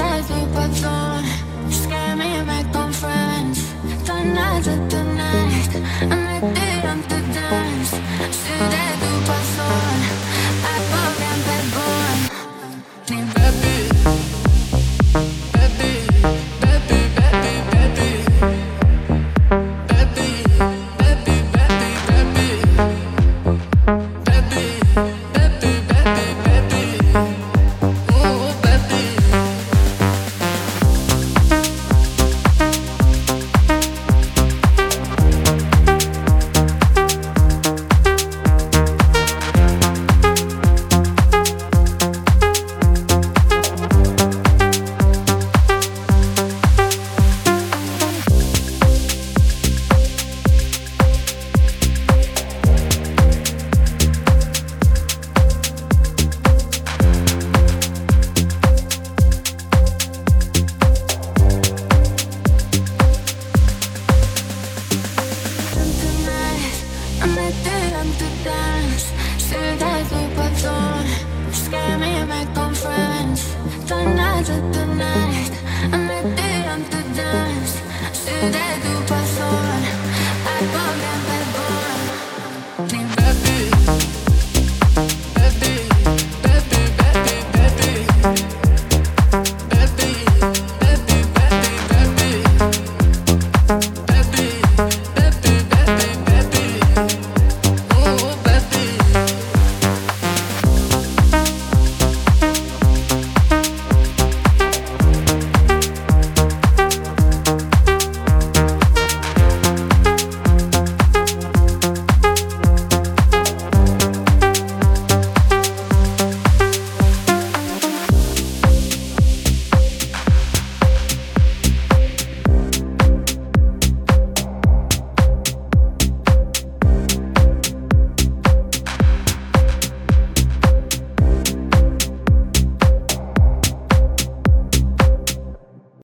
the night, I'm at the dance. Say that.